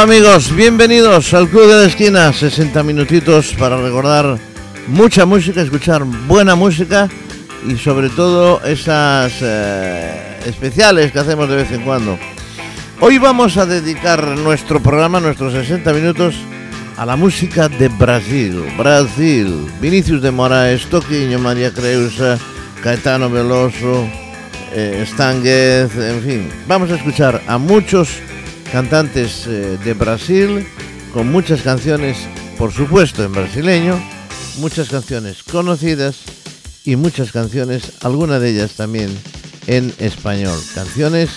Amigos, bienvenidos al Club de la Esquina, 60 minutitos para recordar mucha música, escuchar buena música y sobre todo esas eh, especiales que hacemos de vez en cuando. Hoy vamos a dedicar nuestro programa, nuestros 60 minutos, a la música de Brasil. Brasil, Vinicius de Moraes, Toquinho, María Creusa, Caetano Veloso, eh, Stanguez, en fin. Vamos a escuchar a muchos cantantes eh, de Brasil, con muchas canciones, por supuesto, en brasileño, muchas canciones conocidas y muchas canciones, algunas de ellas también en español. Canciones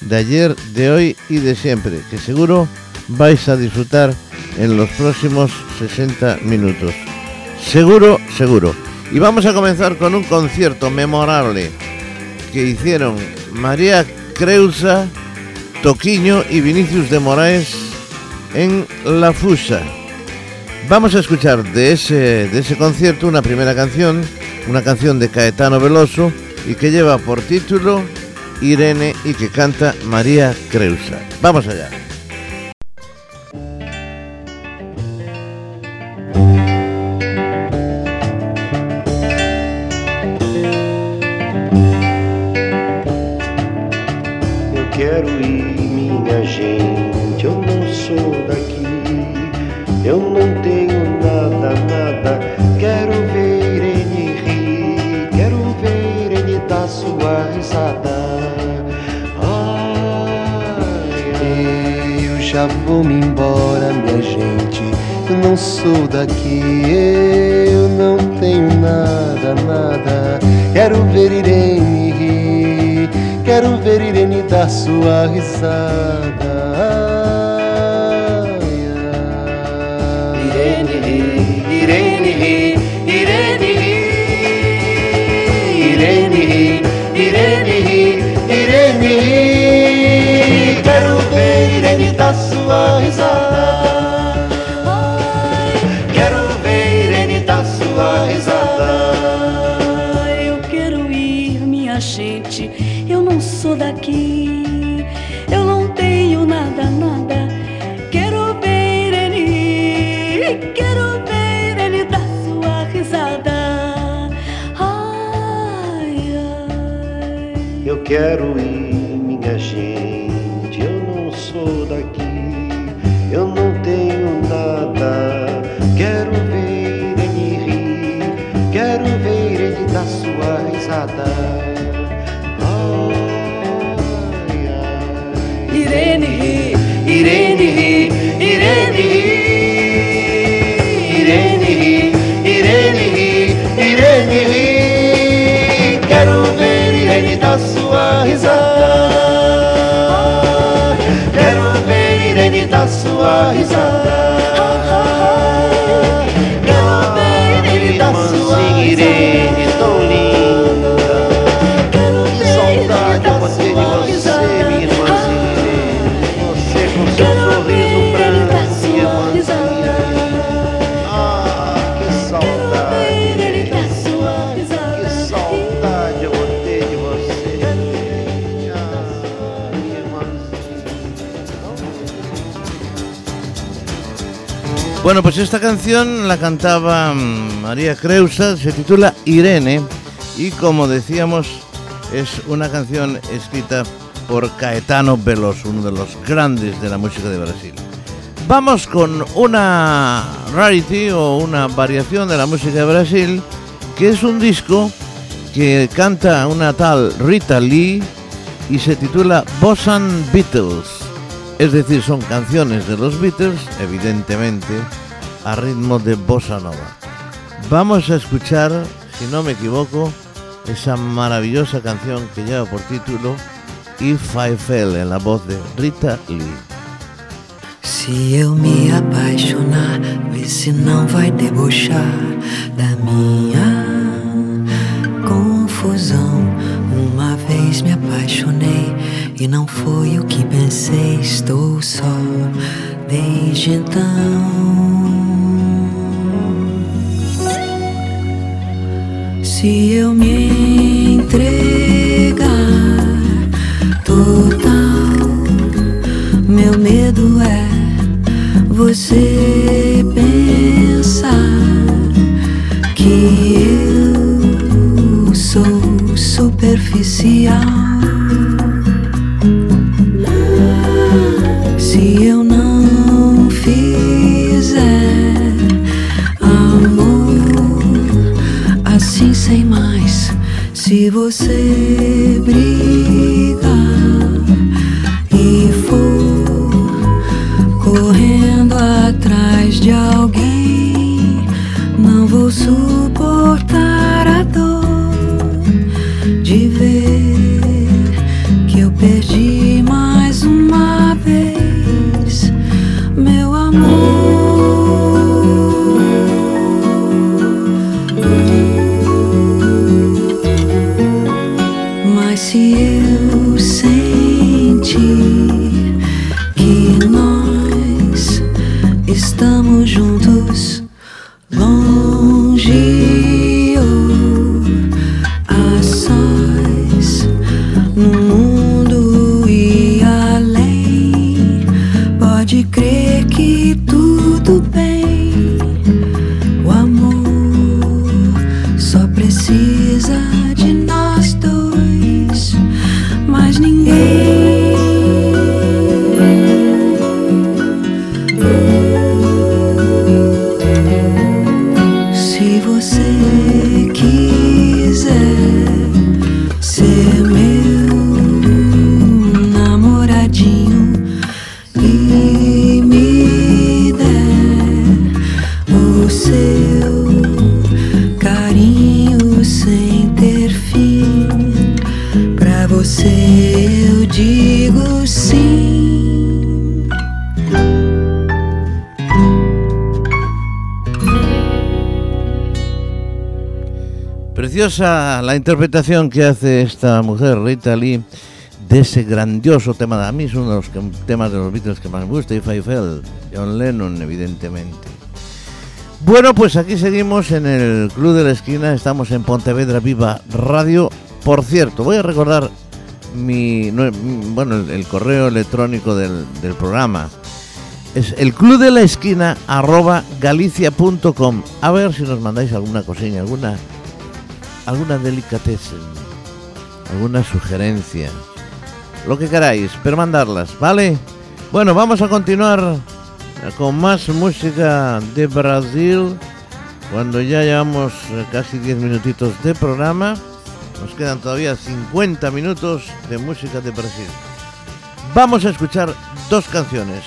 de ayer, de hoy y de siempre, que seguro vais a disfrutar en los próximos 60 minutos. Seguro, seguro. Y vamos a comenzar con un concierto memorable que hicieron María Creusa, Toquiño y Vinicius de Moraes en La Fusa. Vamos a escuchar de ese, de ese concierto una primera canción, una canción de Caetano Veloso y que lleva por título Irene y que canta María Creusa. Vamos allá. quero ir, minha gente. Eu não sou daqui, eu não tenho nada, nada. Quero ver ele rir, quero ver ele dar sua risada. Ai, eu já vou me embora, minha gente. Eu não sou daqui, eu não tenho nada, nada. Quero ver Irene Quero ver Irene dar sua risada. Irene ri, Irene ri, Irene ri, Irene ri, Irene ri, Irene ri. Quero ver Irene dar sua risada. Quero ir, minha gente. Eu não sou daqui, eu não tenho nada. Quero ver ele rir, quero ver ele dar sua risada. Ai. Irene ri, Irene ri, Irene ri. risada. Quero ver irene da sua risada. Bueno, pues esta canción la cantaba mm, María Creusa, se titula Irene y como decíamos es una canción escrita por Caetano Veloso, uno de los grandes de la música de Brasil. Vamos con una rarity o una variación de la música de Brasil, que es un disco que canta una tal Rita Lee y se titula Bossan Beatles. Es decir, son canciones de los Beatles, evidentemente, a ritmo de bossa nova. Vamos a escuchar, si no me equivoco, esa maravillosa canción que lleva por título If I Fell en la voz de Rita Lee. Se eu me apaixonar, vê se não vai debochar da minha confusão. Uma vez me apaixonei e não foi o que pensei. Estou só desde então. Se eu me entregar total, meu medo é você pensar Preciosa la interpretación que hace esta mujer, Rita Lee, de ese grandioso tema. A mí es uno de los que- temas de los Beatles que más me gusta, If I Fell, John Lennon, evidentemente. Bueno, pues aquí seguimos en el Club de la Esquina, estamos en Pontevedra Viva Radio. Por cierto, voy a recordar mi, no, mi- bueno, el, el correo electrónico del, del programa. Es el club de la esquina arroba galicia.com. A ver si nos mandáis alguna cosilla, alguna alguna delicatessen, alguna sugerencia, lo que queráis, pero mandarlas, ¿vale? Bueno, vamos a continuar con más música de Brasil. Cuando ya llevamos eh, casi 10 minutitos de programa, nos quedan todavía 50 minutos de música de Brasil. Vamos a escuchar dos canciones.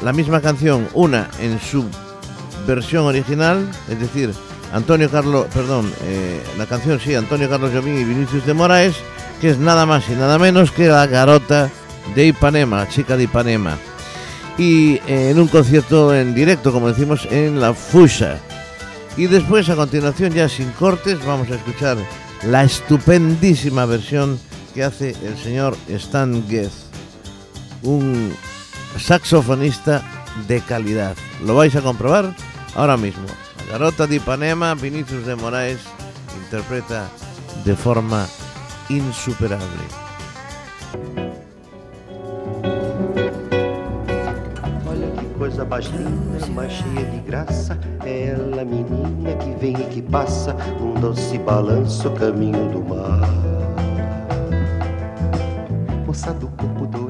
La misma canción, una en su versión original, es decir, Antonio Carlos, perdón, eh, la canción sí, Antonio Carlos Jobim y Vinicius de Moraes, que es nada más y nada menos que la garota de Ipanema, la chica de Ipanema. Y eh, en un concierto en directo, como decimos, en la Fusa. Y después, a continuación, ya sin cortes, vamos a escuchar la estupendísima versión que hace el señor Stan Getz, un saxofonista de calidad. Lo vais a comprobar ahora mismo. Garota de Ipanema, Vinicius de Moraes, interpreta de forma insuperable. Olha que coisa mais linda, mais cheia de graça. É ela, menina que vem e que passa num doce balanço caminho do mar. Moça do corpo dourado,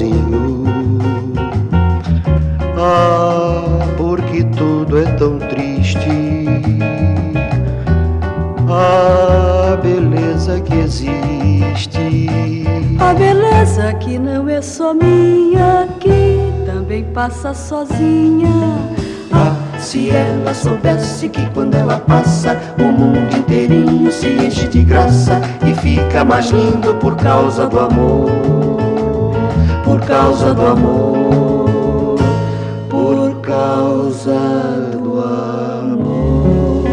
Sozinho. Ah, porque tudo é tão triste. A beleza que existe. A beleza que não é só minha, que também passa sozinha. Ah, se ela soubesse que quando ela passa, o mundo inteirinho se enche de graça e fica mais lindo por causa do amor. Por causa do amor. Por causa do amor.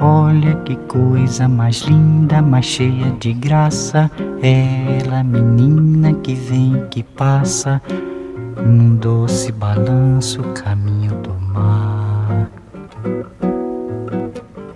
Olha que coisa mais linda, mais cheia de graça. Ela, menina que vem, que passa, num doce balanço, caminho do mar.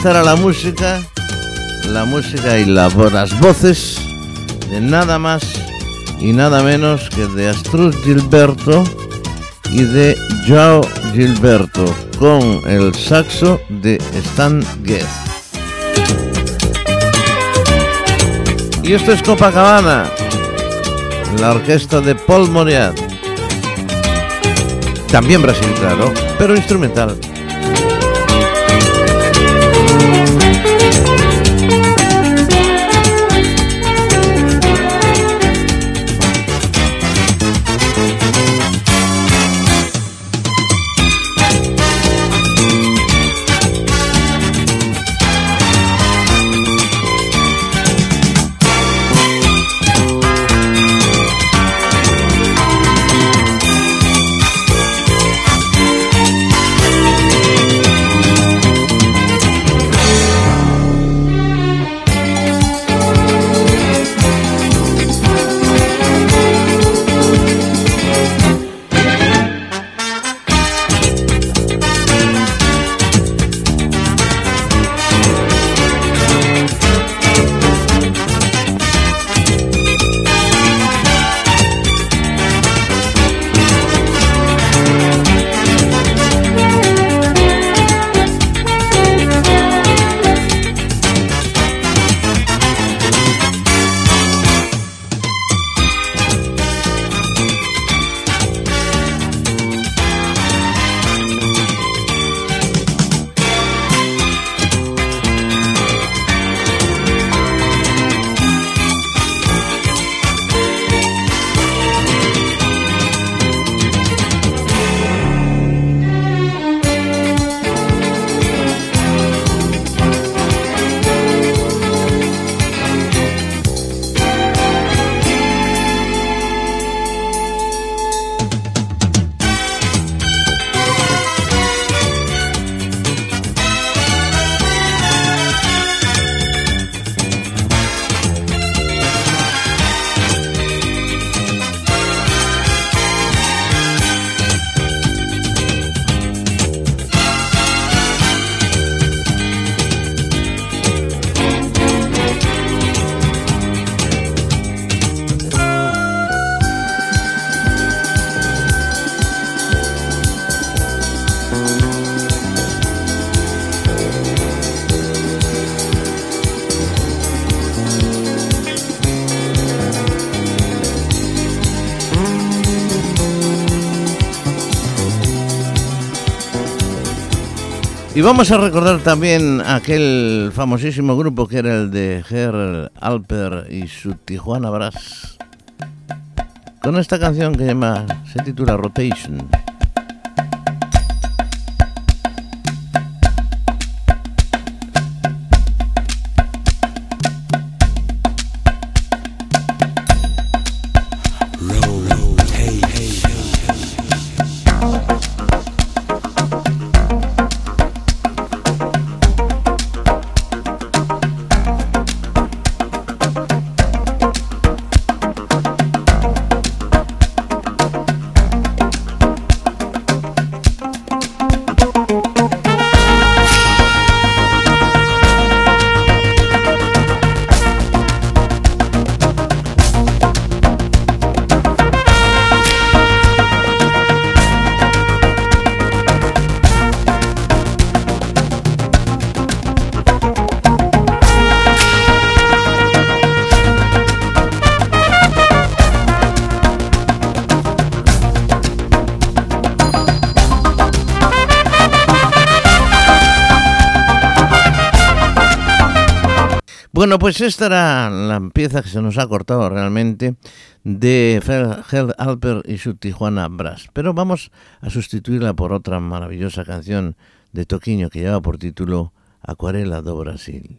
Esta era la música, la música y la- las voces de nada más y nada menos que de Astrud Gilberto y de Joao Gilberto con el saxo de Stan Getz. Y esto es Copacabana, la orquesta de Paul Moriat. También Brasil, claro, pero instrumental. Y vamos a recordar también aquel famosísimo grupo que era el de Herr Alper y su Tijuana Brass. Con esta canción que llama, se titula Rotation. Bueno, pues esta era la pieza que se nos ha cortado realmente de Hell Alper y su Tijuana Brass. Pero vamos a sustituirla por otra maravillosa canción de Toquiño que lleva por título Acuarela do Brasil.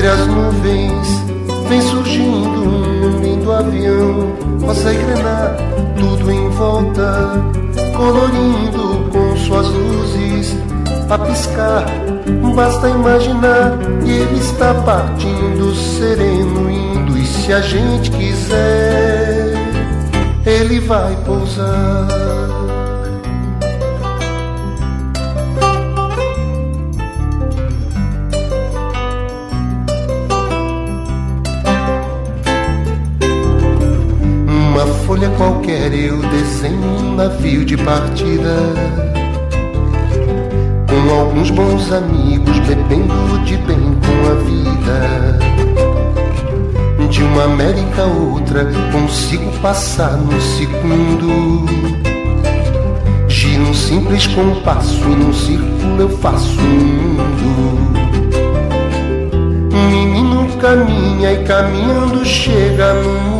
entre as nuvens vem surgindo um lindo avião, rosa e grená, tudo em volta, colorindo com suas luzes a piscar. Basta imaginar e ele está partindo sereno, indo. E se a gente quiser, ele vai pousar. Navio de partida. Com alguns bons amigos bebendo de bem com a vida. De uma América a outra consigo passar no segundo. Giro um simples compasso e num círculo eu faço um mundo. Um menino caminha e caminhando chega no mundo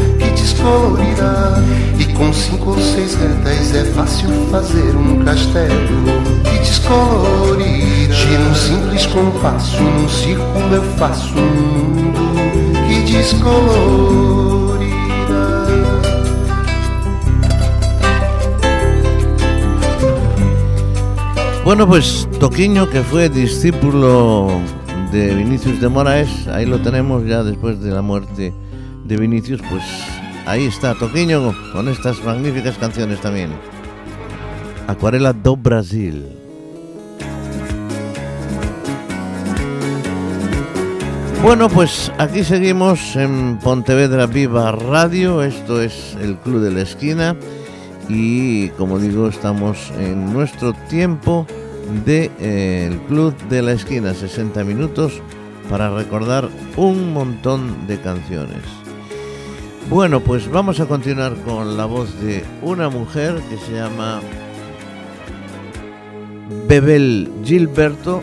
que descolorirá com cinco ou seis retas é fácil fazer um castelo que descolorirá. Gira um simples compasso, num círculo eu faço um mundo que descolorirá. Bueno, pues Toquiño, que fue discípulo de Vinicius de Moraes, ahí lo tenemos ya después de la muerte de Vinicius, pues Ahí está, Toquiño, con estas magníficas canciones también. Acuarela do Brasil. Bueno, pues aquí seguimos en Pontevedra Viva Radio, esto es el Club de la Esquina y como digo estamos en nuestro tiempo del de, eh, Club de la Esquina, 60 minutos para recordar un montón de canciones. Bueno, pues vamos a continuar con la voz de una mujer que se llama Bebel Gilberto,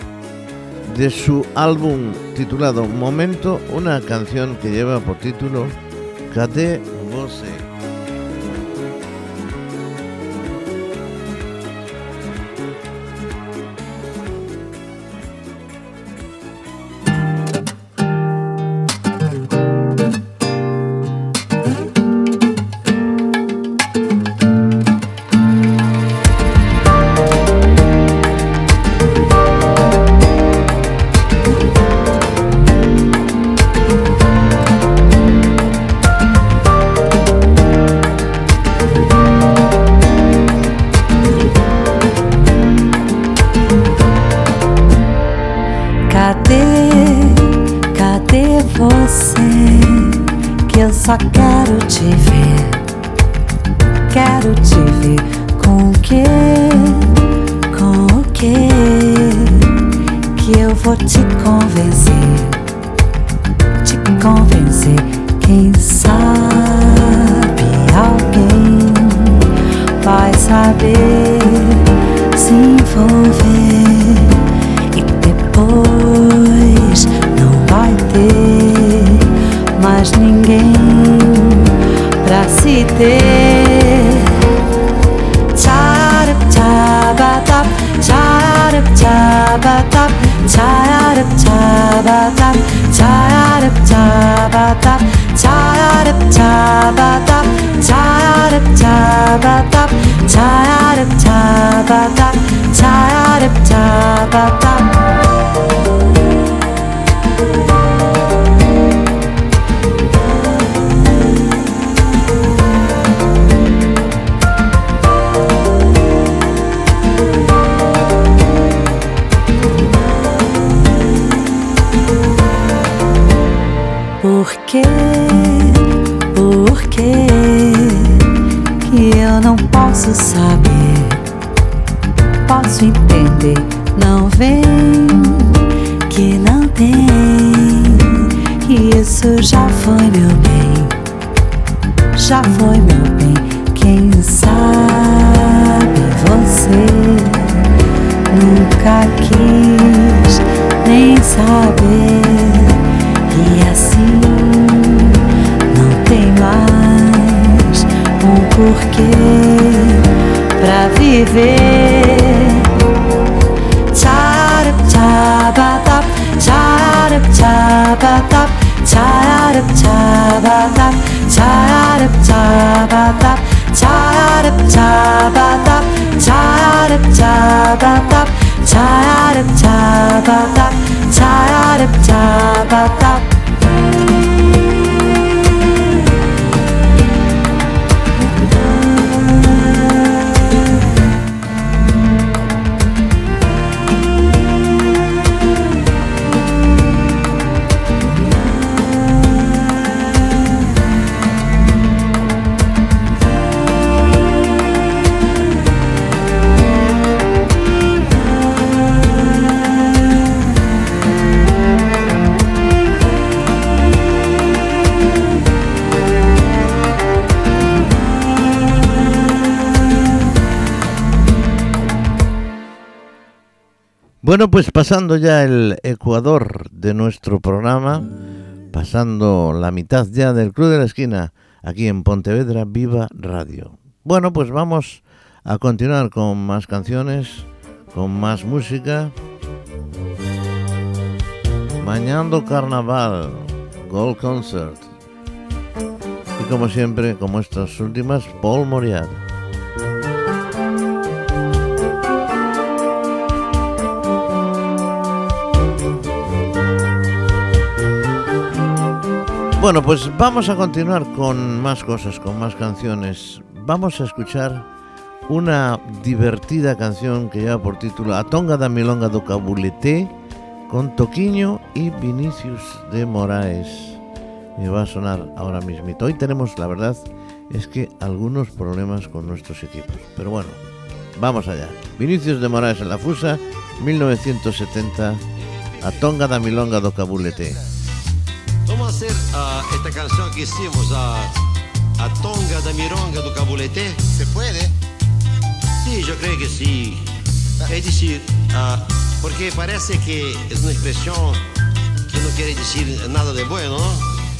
de su álbum titulado Momento, una canción que lleva por título Cade Voce. Bueno, pues pasando ya el Ecuador de nuestro programa, pasando la mitad ya del Club de la Esquina, aquí en Pontevedra Viva Radio. Bueno, pues vamos a continuar con más canciones, con más música. Mañando Carnaval, Gold Concert. Y como siempre, como estas últimas, Paul Moriarty. Bueno, pues vamos a continuar con más cosas, con más canciones. Vamos a escuchar una divertida canción que lleva por título A Tonga da Milonga do Cabulete con Toquiño y Vinicius de Moraes. Me va a sonar ahora mismito. Hoy tenemos, la verdad, es que algunos problemas con nuestros equipos. Pero bueno, vamos allá. Vinicius de Moraes en la Fusa, 1970. A Tonga da Milonga do Cabulete. Vamos hacer ah, esta canción que hicimos, a, a Tonga da Mironga do Cabulete. ¿Se puede? Sí, yo creo que sí. Es decir, ah, porque parece que es una expresión que no quiere decir nada de bueno, ¿no?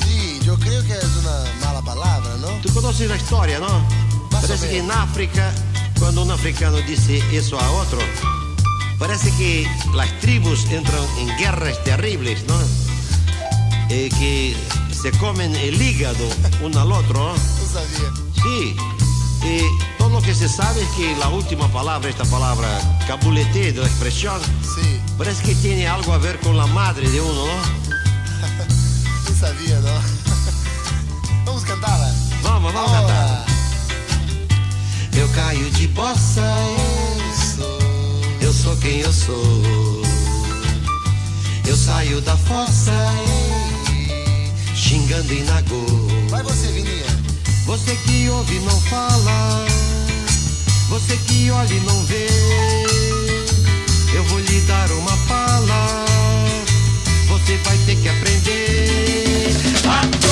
Sí, yo creo que es una mala palabra, ¿no? Tú conoces la historia, ¿no? Más Parece que en. África, cuando un africano dice eso a otro, parece que las tribus entran en guerras terribles, ¿no? Eh, que se comen el hígado uno al otro, ¿no? Sabía. Sí, y todo lo que se sabe es que la última palabra, esta palabra cabulete de la expresión, Sí, parece que tiene algo a ver con la madre de uno, ¿no? no sabía, ¿no? Vamos cantarla. Vamos, vamos a cantar. Eu caio de bossa, Sou eu sou quem eu sou. Eu saio da fossa, xingando em nagô. Vai você, Vininha. Você que ouve e não fala, você que olha e não vê. Eu vou lhe dar uma pala, você vai ter que aprender. A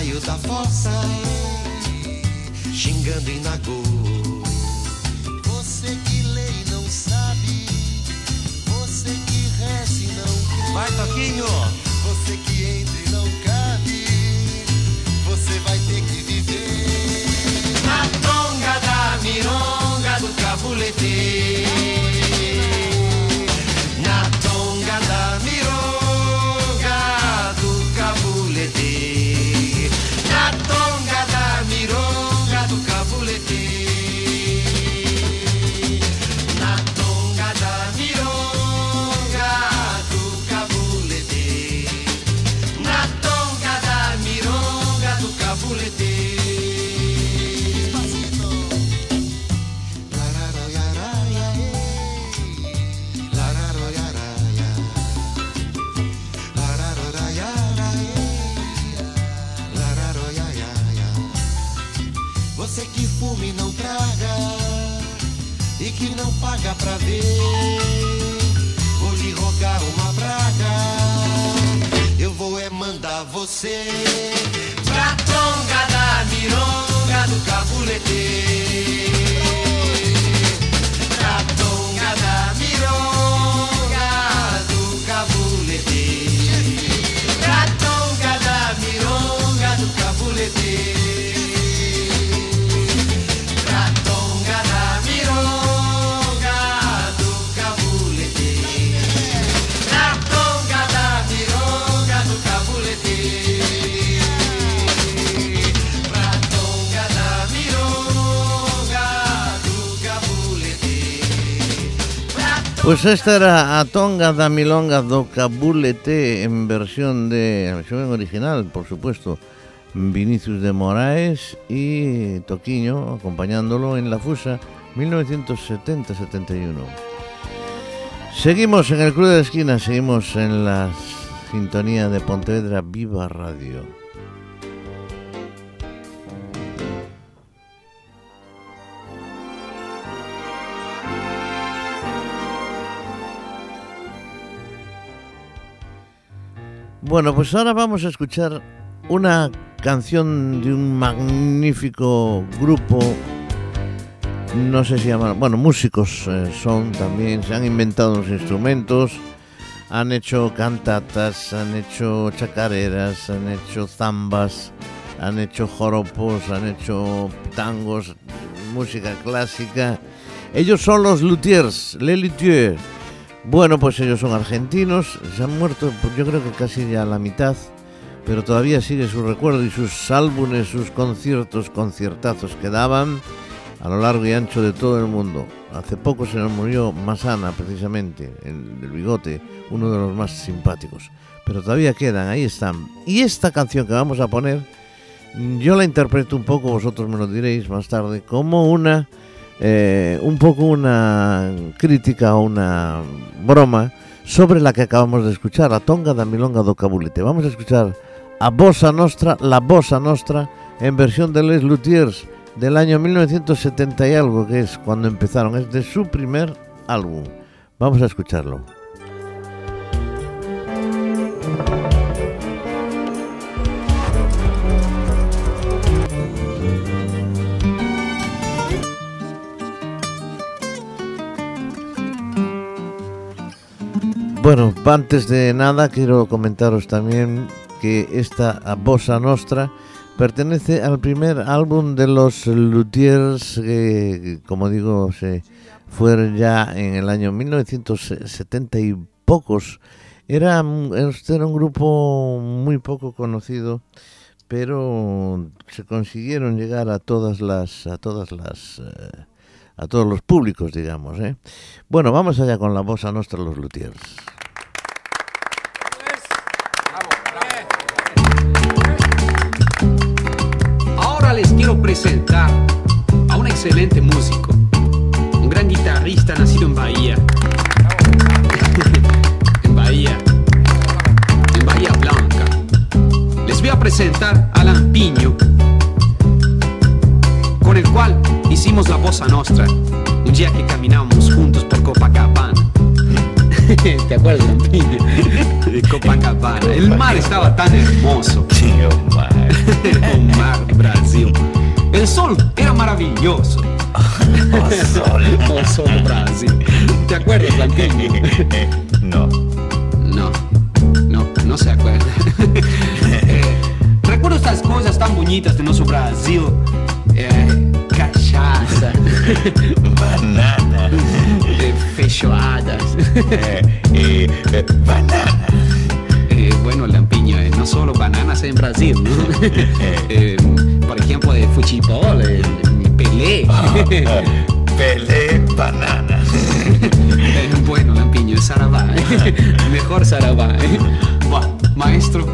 Eu saio da fossa, xingando em Nagô. Você que lê e não sabe. Você que reza e não crê. Vai, Toquinho! Esta era a Tonga da Milonga do Cabulete en versión de, versión original, por supuesto, Vinicius de Moraes y Toquiño acompañándolo en la Fusa 1970-71. Seguimos en el Club de la Esquina, seguimos en la sintonía de Pontevedra Viva Radio. Bueno, pues ahora vamos a escuchar una canción de un magnífico grupo, no sé si llaman, bueno, músicos eh, son también, se han inventado los instrumentos, han hecho cantatas, han hecho chacareras, han hecho zambas, han hecho joropos, han hecho tangos, música clásica. Ellos son los luthiers, les luthiers. Bueno, pues ellos son argentinos, se han muerto pues yo creo que casi ya la mitad, pero todavía sigue su recuerdo y sus álbumes, sus conciertos, conciertazos que daban a lo largo y ancho de todo el mundo. Hace poco se nos murió Masana, precisamente, el del bigote, uno de los más simpáticos. Pero todavía quedan, ahí están. Y esta canción que vamos a poner, yo la interpreto un poco, vosotros me lo diréis más tarde, como una eh, un poco una crítica o una broma sobre la que acabamos de escuchar, a Tonga da Milonga do Cabulete. Vamos a escuchar a Bossa Nostra, la Bossa Nostra, en versión de Les Luthiers del año 1970 y algo, que es cuando empezaron, es de su primer álbum. Vamos a escucharlo. Bueno, antes de nada quiero comentaros también que esta Bossa Nostra pertenece al primer álbum de los Luthiers que, como digo, se fue ya en el año 1970 y pocos. Era, este era un grupo muy poco conocido, pero se consiguieron llegar a todas las, a todas las, eh, a todos los públicos, digamos. ¿eh? Bueno, vamos allá con la voz a nuestra los luthiers. Quiero presentar a un excelente músico, un gran guitarrista nacido en Bahía. en Bahía. En Bahía Blanca. Les voy a presentar a Lampiño, con el cual hicimos la bossa nostra un día que caminábamos juntos por Copacabana. ¿Te acuerdas? De Copacabana. El mar estaba tan hermoso. Tío, mar. o mar, Brasil. El sol era maravilloso. O sol. O sol Brasil. ¿Te acuerdas, Lampiño? No. No, no, no se acuerda. Eh, recuerdo estas coisas tão bonitas do nosso Brasil. Eh, cachaça, Banana. feijoadas. Eh, eh, eh, banana. Eh, bueno, Lampiño, eh, no solo bananas en Brasil, ¿no? Eh, por ejemplo, de futebol, eh, Pelé. Pelé, banana. Bueno, Lampiño, Sarabá. Mejor Sarabá. Buah, maestro.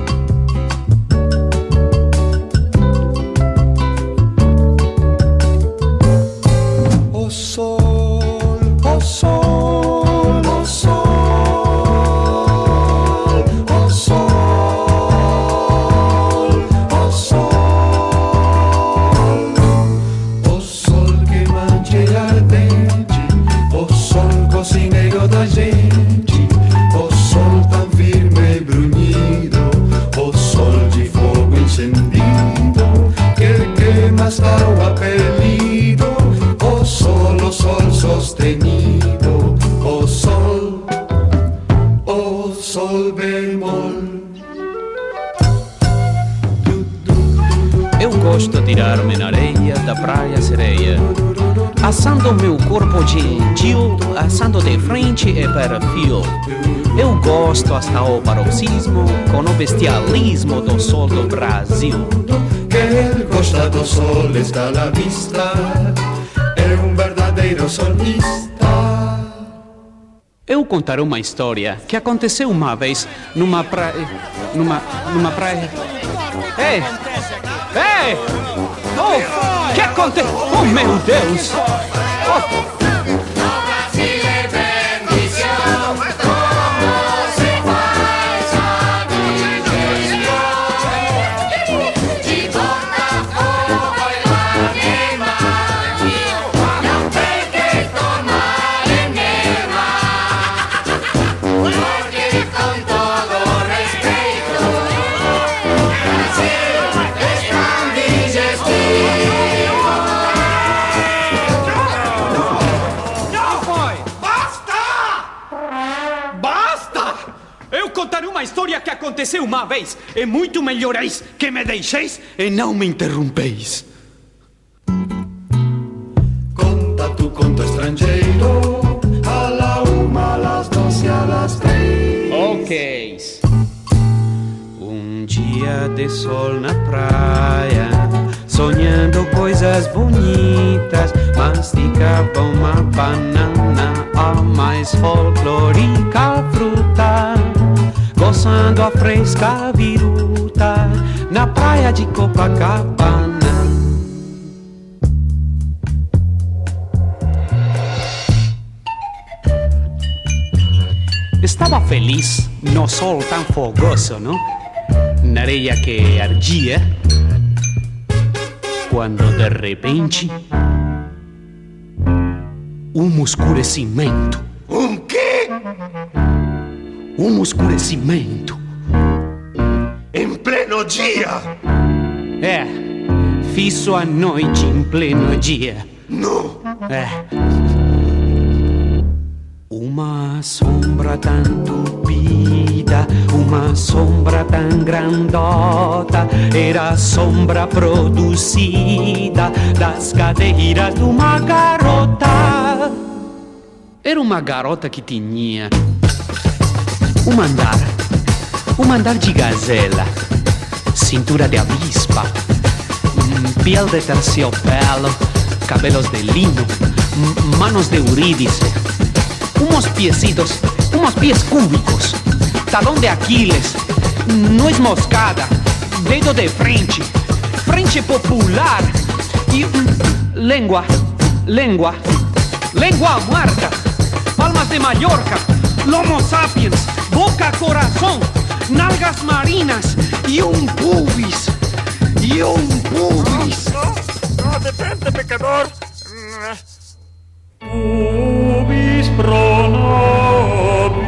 E perfil Eu gosto hasta o paroxismo Com o bestialismo do sol do Brasil que el costa do sol está a la vista, é um verdadeiro solista. Eu contarei uma história que aconteceu uma vez numa praia. numa. numa praia. Ei! Ei! Oh! que aconteceu? Oh meu Deus! Oh. Aconteceu uma vez. É muito melhoreis que me deixeis e não me interrompeis. Conta tu conto estrangeiro, a la uma, a las doce, a las três. Ok. Um dia de sol na praia, sonhando coisas bonitas, masticava uma banana, a mais folclórica fruta, gozando a fresca viruta, na praia de Copacabana. Estava feliz no sol tão fogoso, não? Na areia que ardia. Quando de repente. Um escurecimento. Um quê? Um escurecimento. Em pleno dia? É, fiz a noite em pleno dia. Não. É. Uma sombra tão tupida, uma sombra tão grandota, era a sombra produzida das cadeiras de uma garota. Era uma garota que tinha um andar, um andar de cintura de avispa, mm, piel de terciopelo, cabelos de lino, m- manos de eurídice, unos piecitos, unos pies cúbicos, talón de Aquiles, nuez moscada, dedo de frente, frente popular. Y mm, lengua, lengua, lengua muerta, palmas de Mallorca, lomo sapiens, boca corazón, nalgas marinas y un pubis, y un pubis. No, detente, pecador. Ubis pro nobis.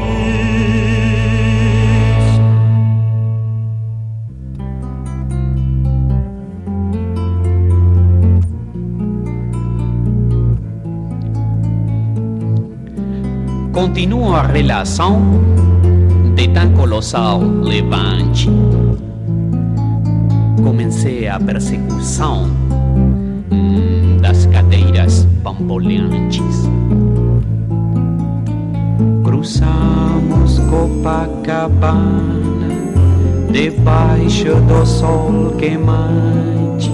Continua relação de tão colossal levante. Comecei a persecução hum, das cadeiras bamboleantes. Cruzamos Copacabana debaixo do sol queimante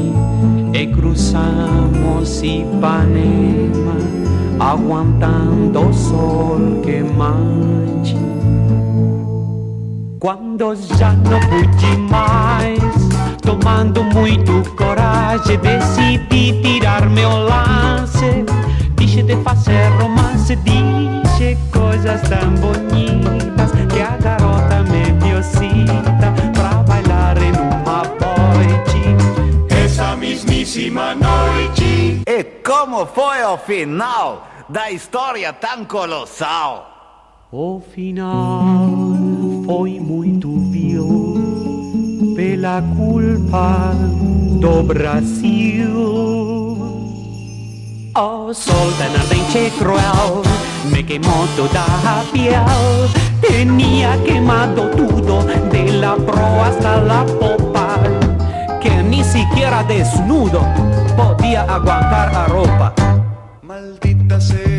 e cruzamos Ipanema aguantando o sol queimante. Quando já não pude mais, tomando muito coragem, decidi tirar meu lance. Deixe de fazer romance, dixe coisas tão bonitas que a garota me cita pra bailar em uma noite. Essa mismíssima noite. E como foi o final da história tão colossal? O final foi muito vil pela culpa do Brasil. O sol tan ardente cruel me queimou toda a piel. Tenía quemado tudo, de la proa hasta la popa, que ni siquiera desnudo podía aguantar a ropa. Maldita sea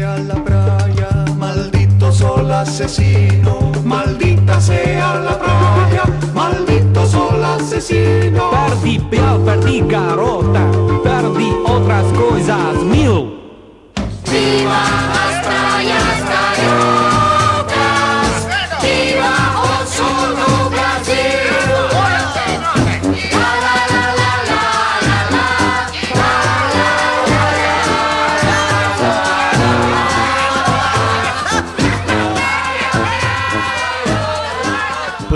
asesino, maldita sea la playa, maldito sol asesino. Perdí piel, perdí garota, perdí otras cosas mil. Viva las cariocas,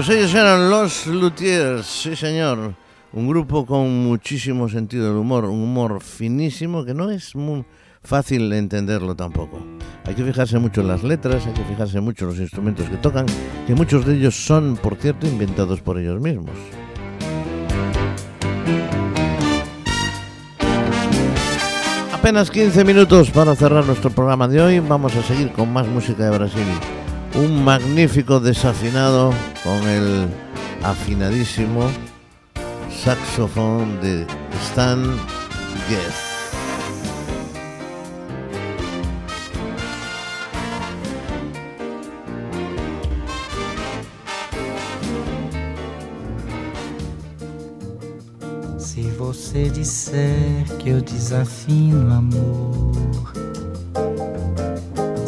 ellos eran los Luthiers, sí señor. Un grupo con muchísimo sentido del humor, un humor finísimo que no es muy fácil entenderlo tampoco. Hay que fijarse mucho en las letras, hay que fijarse mucho en los instrumentos que tocan, que muchos de ellos son, por cierto, inventados por ellos mismos. Apenas 15 minutos para cerrar nuestro programa de hoy. Vamos a seguir con más música de Brasil. Un magnífico desafinado con el afinadísimo saxofón de Stan Getz. Se você disser que eu desafino amor,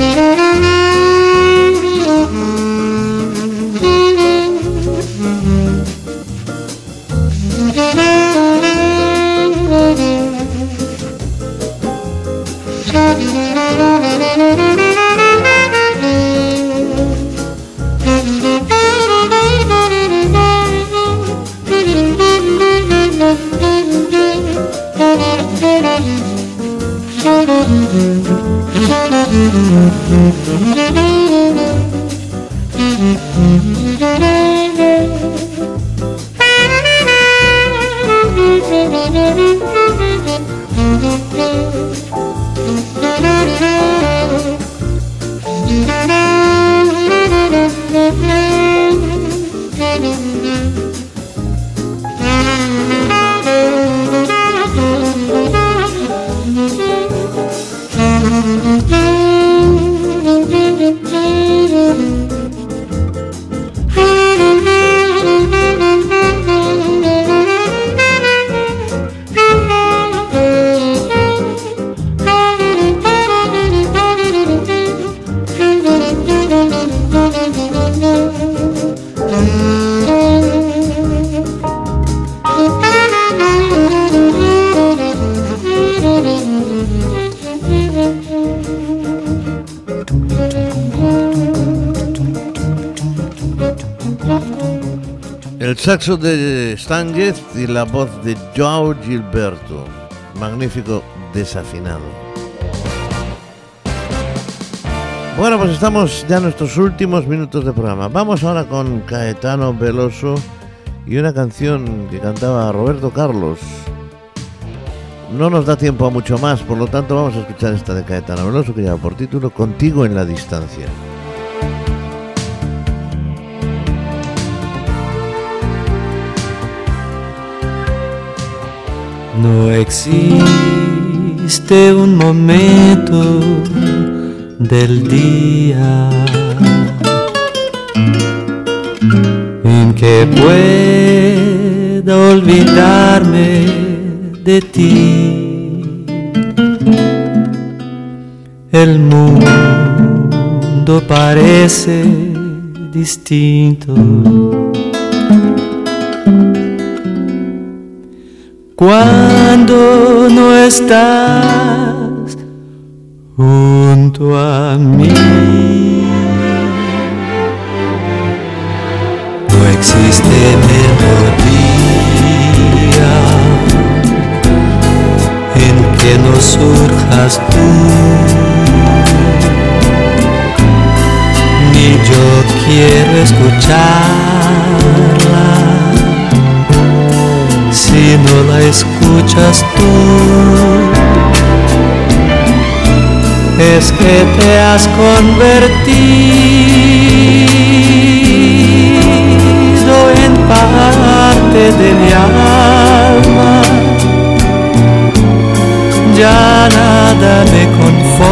Mm-hmm. Saxo de Stan Getz y la voz de Joao Gilberto. Magnífico desafinado. Bueno, pues estamos ya en nuestros últimos minutos de programa. Vamos ahora con Caetano Veloso y una canción que cantaba Roberto Carlos. No nos da tiempo a mucho más, por lo tanto vamos a escuchar esta de Caetano Veloso que lleva por título Contigo en la distancia. No existe un momento del día en que pueda olvidarme de ti. El mundo parece distinto. Cuando no estás junto a mí. No existe melodía en que no surjas tú. Ni yo quiero escucharla si no la escuchas tú. Es que te has convertido en parte de mi alma. Ya nada me conforma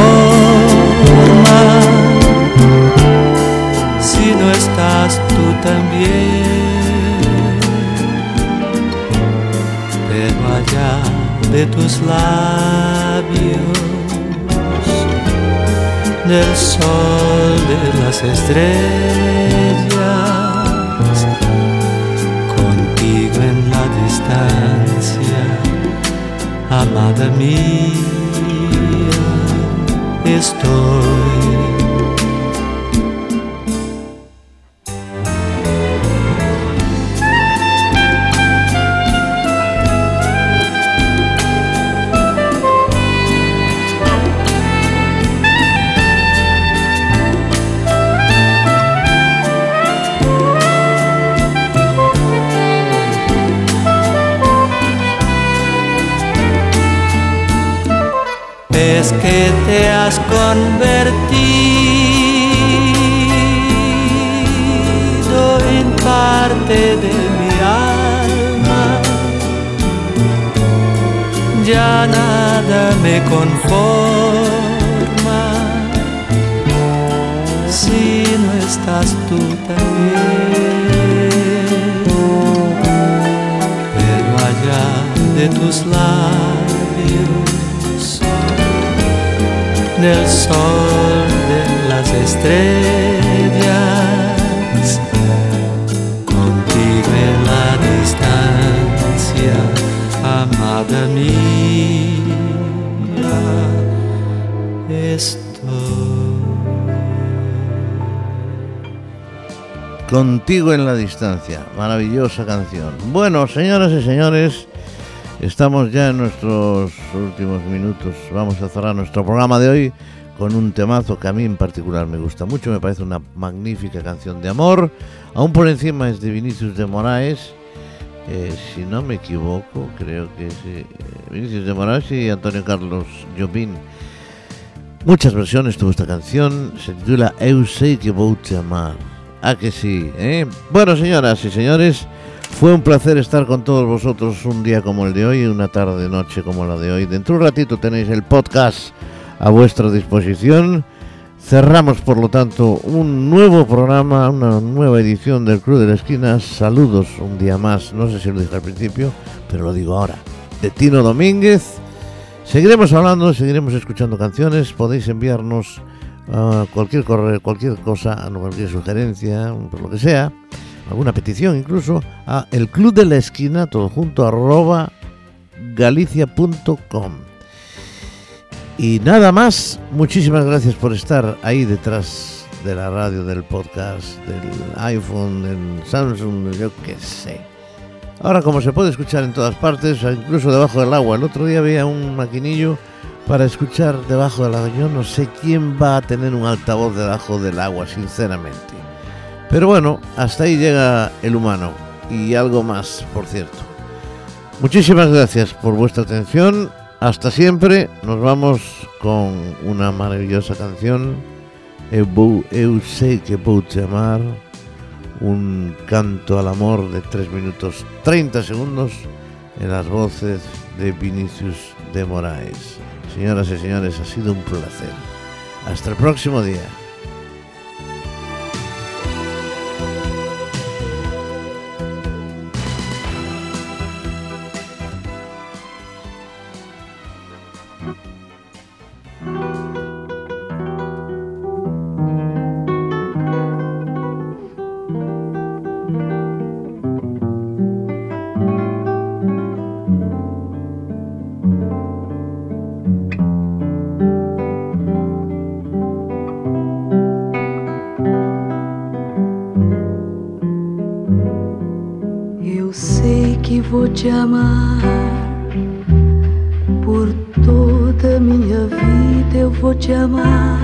pero allá de tus labios, del sol, de las estrellas, contigo en la distancia amada mía, estoy. Es que te has convertido en parte de mi alma. Ya nada me conforma si no estás tú también. Pero allá de tus labios del sol, de las estrellas, contigo en la distancia, amada mía, estoy. Contigo en la distancia, maravillosa canción. Bueno, señoras y señores, estamos ya en nuestros últimos minutos. Vamos a cerrar nuestro programa de hoy con un temazo que a mí en particular me gusta mucho. Me parece una magnífica canción de amor. Aún por encima es de Vinicius de Moraes. Eh, si no me equivoco, creo que es eh, Vinicius de Moraes y Antonio Carlos Jobim. Muchas versiones tuvo esta canción. Se titula Eu sei que vou te amar. Ah, que sí, ¿eh? Bueno, señoras y señores, fue un placer estar con todos vosotros un día como el de hoy, una tarde noche como la de hoy. Dentro de un ratito tenéis el podcast a vuestra disposición. Cerramos, por lo tanto, un nuevo programa, una nueva edición del Club de la Esquina. Saludos un día más, no sé si lo dije al principio, pero lo digo ahora, de Tino Domínguez. Seguiremos hablando, seguiremos escuchando canciones. Podéis enviarnos uh, cualquier correo, cualquier cosa, cualquier sugerencia, por lo que sea, alguna petición incluso, a el Club de la Esquina, todo junto, arroba galicia.com. Y nada más, muchísimas gracias por estar ahí detrás de la radio, del podcast, del iPhone, del Samsung, yo qué sé. Ahora como se puede escuchar en todas partes, incluso debajo del agua. El otro día había un maquinillo para escuchar debajo del agua. Yo no sé quién va a tener un altavoz debajo del agua, sinceramente. Pero bueno, hasta ahí llega el humano. Y algo más, por cierto. Muchísimas gracias por vuestra atención. Hasta siempre. Nos vamos con una maravillosa canción. Eu, sei que vou te amar. Un canto al amor de 3 minutos 30 segundos en las voces de Vinicius de Moraes. Señoras y señores, ha sido un placer. Hasta el próximo día. Te amar por toda minha vida. Eu vou te amar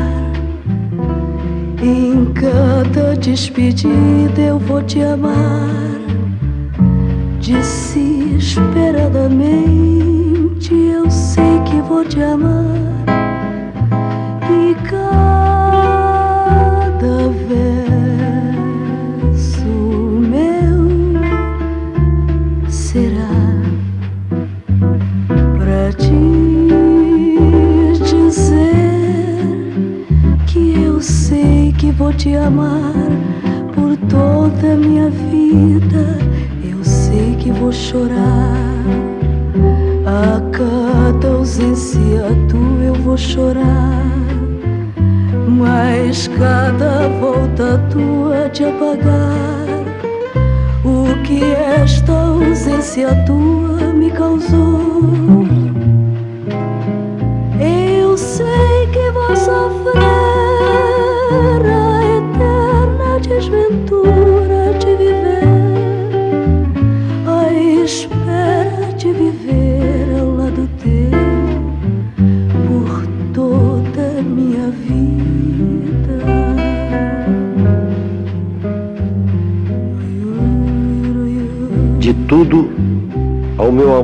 em cada despedida. Eu vou te amar desesperadamente. Eu sei que vou te amar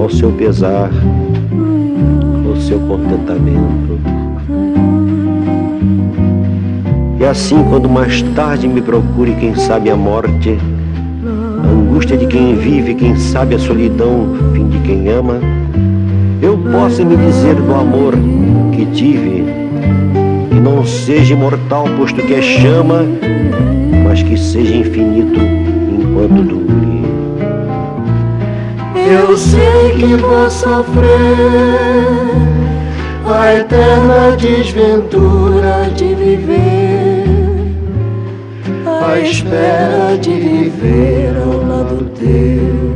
ao seu pesar, ao seu contentamento. E assim, quando mais tarde me procure, quem sabe a morte, a angústia de quem vive, quem sabe a solidão, fim de quem ama, eu possa me dizer do amor que tive, e não seja imortal, posto que é chama, mas que seja infinito enquanto dure. Eu sei que vou sofrer a eterna desventura de viver, a espera de viver ao lado teu